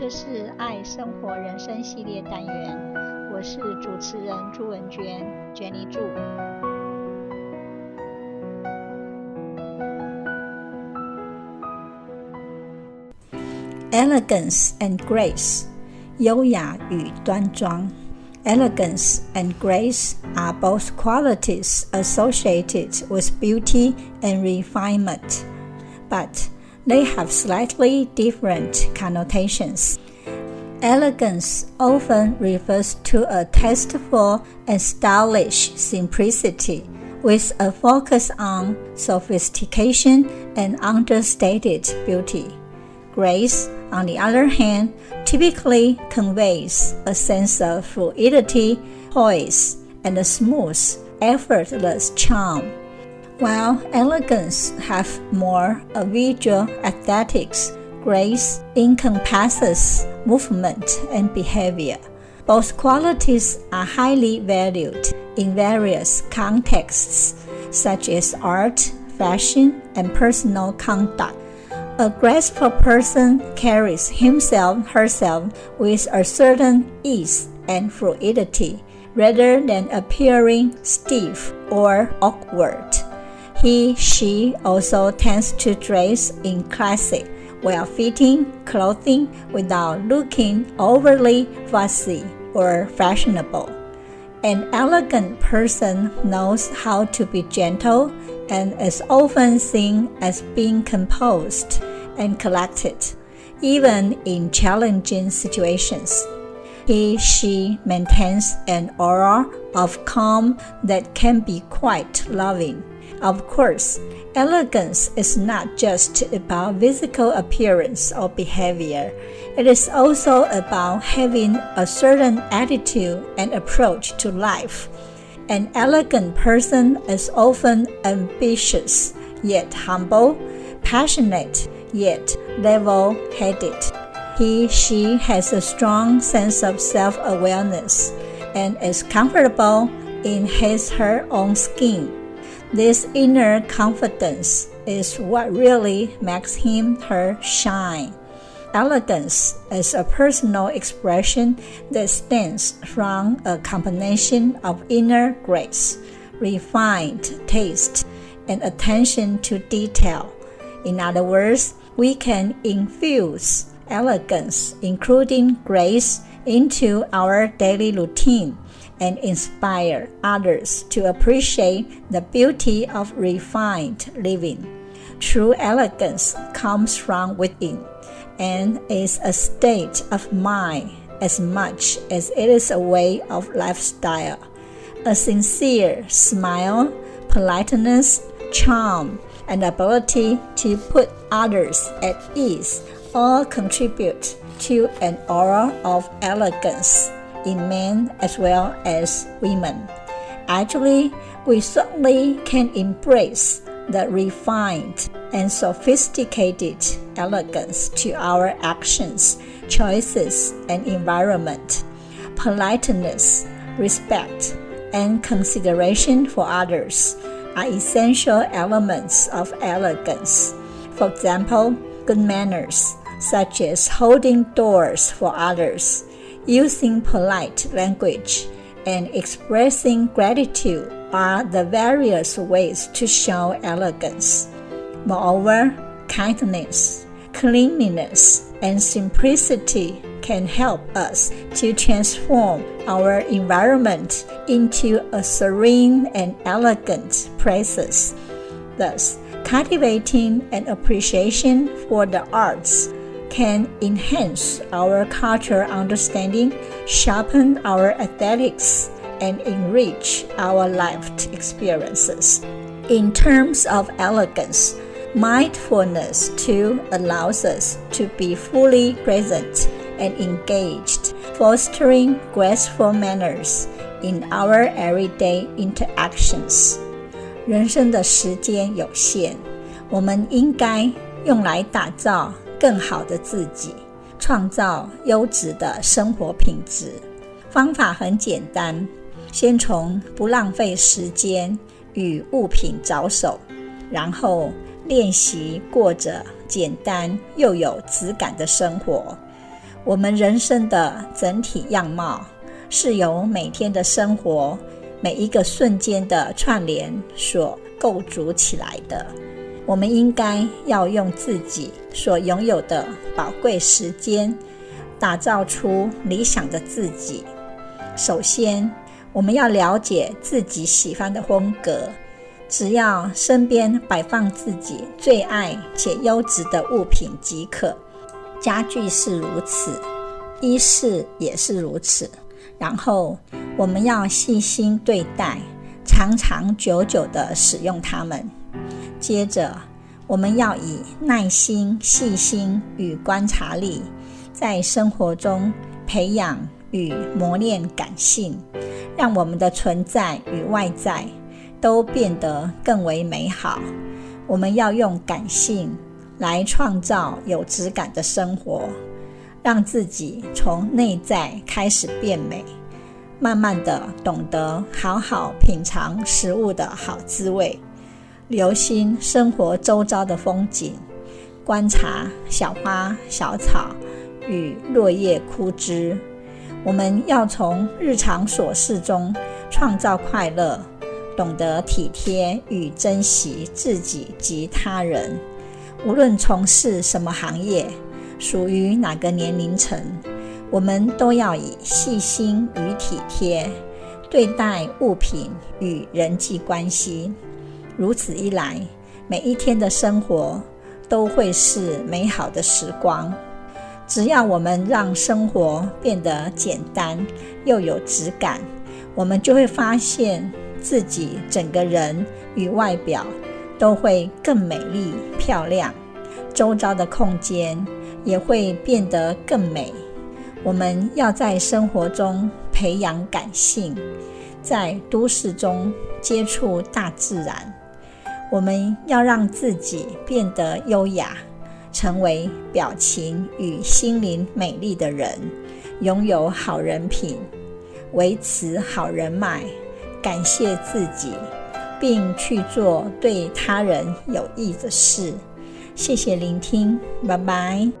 这是爱生活人生系列单元，我是主持人朱文娟，Jenny 朱。Elegance and grace，优雅与端庄。Elegance and grace are both qualities associated with beauty and refinement, but they have slightly different connotations. Elegance often refers to a tasteful and stylish simplicity with a focus on sophistication and understated beauty. Grace, on the other hand, typically conveys a sense of fluidity, poise, and a smooth, effortless charm while elegance have more a visual aesthetics, grace encompasses movement and behavior. Both qualities are highly valued in various contexts, such as art, fashion, and personal conduct. A graceful person carries himself herself with a certain ease and fluidity rather than appearing stiff or awkward. He, she also tends to dress in classic, well fitting clothing without looking overly fussy or fashionable. An elegant person knows how to be gentle and is often seen as being composed and collected, even in challenging situations. He, she maintains an aura of calm that can be quite loving. Of course, elegance is not just about physical appearance or behavior. It is also about having a certain attitude and approach to life. An elegant person is often ambitious, yet humble, passionate, yet level headed. He, she has a strong sense of self awareness and is comfortable in his, her own skin this inner confidence is what really makes him her shine. Elegance is a personal expression that stems from a combination of inner grace, refined taste, and attention to detail. In other words, we can infuse elegance, including grace, into our daily routine and inspire others to appreciate the beauty of refined living. True elegance comes from within and is a state of mind as much as it is a way of lifestyle. A sincere smile, politeness, charm, and ability to put others at ease all contribute to an aura of elegance in men as well as women. Actually, we certainly can embrace the refined and sophisticated elegance to our actions, choices, and environment. Politeness, respect, and consideration for others are essential elements of elegance. For example, good manners, such as holding doors for others, using polite language, and expressing gratitude are the various ways to show elegance. Moreover, kindness, cleanliness, and simplicity can help us to transform our environment into a serene and elegant place. Thus, cultivating an appreciation for the arts can enhance our cultural understanding, sharpen our aesthetics, and enrich our life experiences. In terms of elegance, mindfulness too allows us to be fully present and engaged, fostering graceful manners in our everyday interactions. 人生的时间有限，我们应该用来打造 更好的自己，创造优质的生活品质。方法很简单，先从不浪费时间与物品着手，然后练习过着简单又有质感的生活。我们人生的整体样貌是由每天的生活、每一个瞬间的串联所构筑起来的。我们应该要用自己所拥有的宝贵时间，打造出理想的自己。首先，我们要了解自己喜欢的风格，只要身边摆放自己最爱且优质的物品即可。家具是如此，衣饰也是如此。然后，我们要细心对待，长长久久地使用它们。接着，我们要以耐心、细心与观察力，在生活中培养与磨练感性，让我们的存在与外在都变得更为美好。我们要用感性。来创造有质感的生活，让自己从内在开始变美，慢慢的懂得好好品尝食物的好滋味，留心生活周遭的风景，观察小花小草与落叶枯枝。我们要从日常琐事中创造快乐，懂得体贴与珍惜自己及他人。无论从事什么行业，属于哪个年龄层，我们都要以细心与体贴对待物品与人际关系。如此一来，每一天的生活都会是美好的时光。只要我们让生活变得简单又有质感，我们就会发现自己整个人与外表。都会更美丽漂亮，周遭的空间也会变得更美。我们要在生活中培养感性，在都市中接触大自然。我们要让自己变得优雅，成为表情与心灵美丽的人，拥有好人品，维持好人脉，感谢自己。并去做对他人有益的事。谢谢聆听，拜拜。